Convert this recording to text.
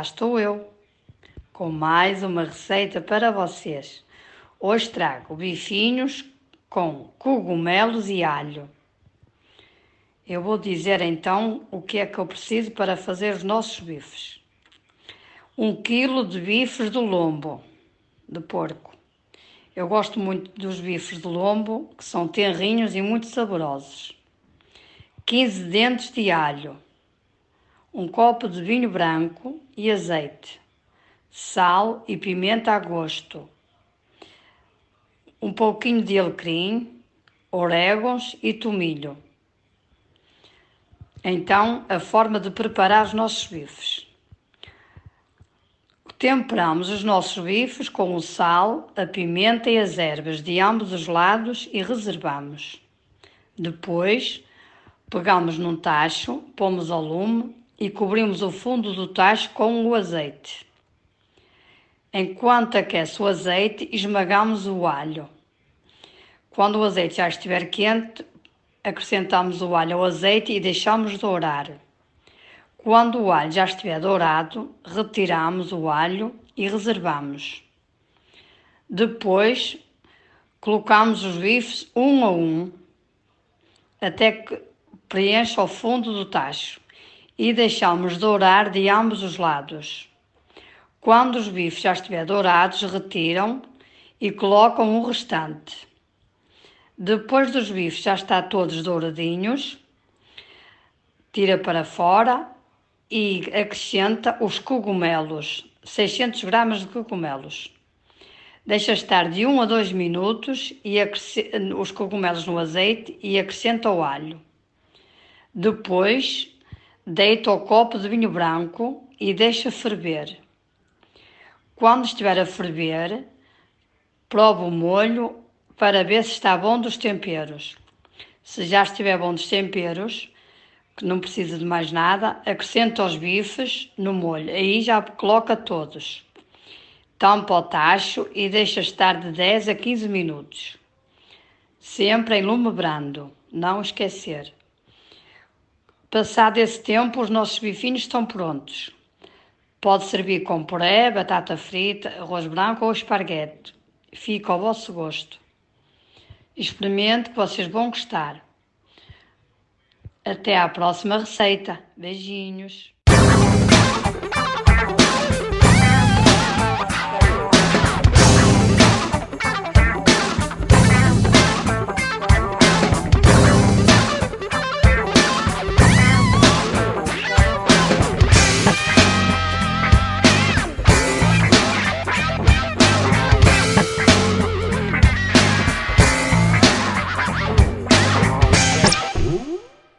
estou eu, com mais uma receita para vocês. Hoje trago bifinhos com cogumelos e alho. Eu vou dizer então o que é que eu preciso para fazer os nossos bifes. Um quilo de bifes de lombo, de porco. Eu gosto muito dos bifes de lombo, que são tenrinhos e muito saborosos. 15 dentes de alho um copo de vinho branco e azeite, sal e pimenta a gosto, um pouquinho de alecrim, orégãos e tomilho. Então, a forma de preparar os nossos bifes. Temperamos os nossos bifes com o sal, a pimenta e as ervas de ambos os lados e reservamos. Depois, pegamos num tacho, pomos ao lume e cobrimos o fundo do tacho com o azeite. Enquanto aquece o azeite, esmagamos o alho. Quando o azeite já estiver quente, acrescentamos o alho ao azeite e deixamos dourar. Quando o alho já estiver dourado, retiramos o alho e reservamos. Depois, colocamos os bifes um a um, até que preencha o fundo do tacho e deixamos dourar de ambos os lados. Quando os bifes já estiverem dourados, retiram e colocam o restante. Depois dos bifes já estar todos douradinhos, tira para fora e acrescenta os cogumelos, 600 gramas de cogumelos. Deixa estar de 1 a 2 minutos e os cogumelos no azeite e acrescenta o alho. Depois Deita o copo de vinho branco e deixa ferver. Quando estiver a ferver, prova o molho para ver se está bom dos temperos. Se já estiver bom dos temperos, que não precisa de mais nada, acrescenta os bifes no molho. Aí já coloca todos. Tampa o tacho e deixa estar de 10 a 15 minutos. Sempre em lume brando, não esquecer. Passado esse tempo, os nossos bifinhos estão prontos. Pode servir com puré, batata frita, arroz branco ou esparguete. Fica ao vosso gosto. Experimente que vocês vão gostar. Até à próxima receita. Beijinhos.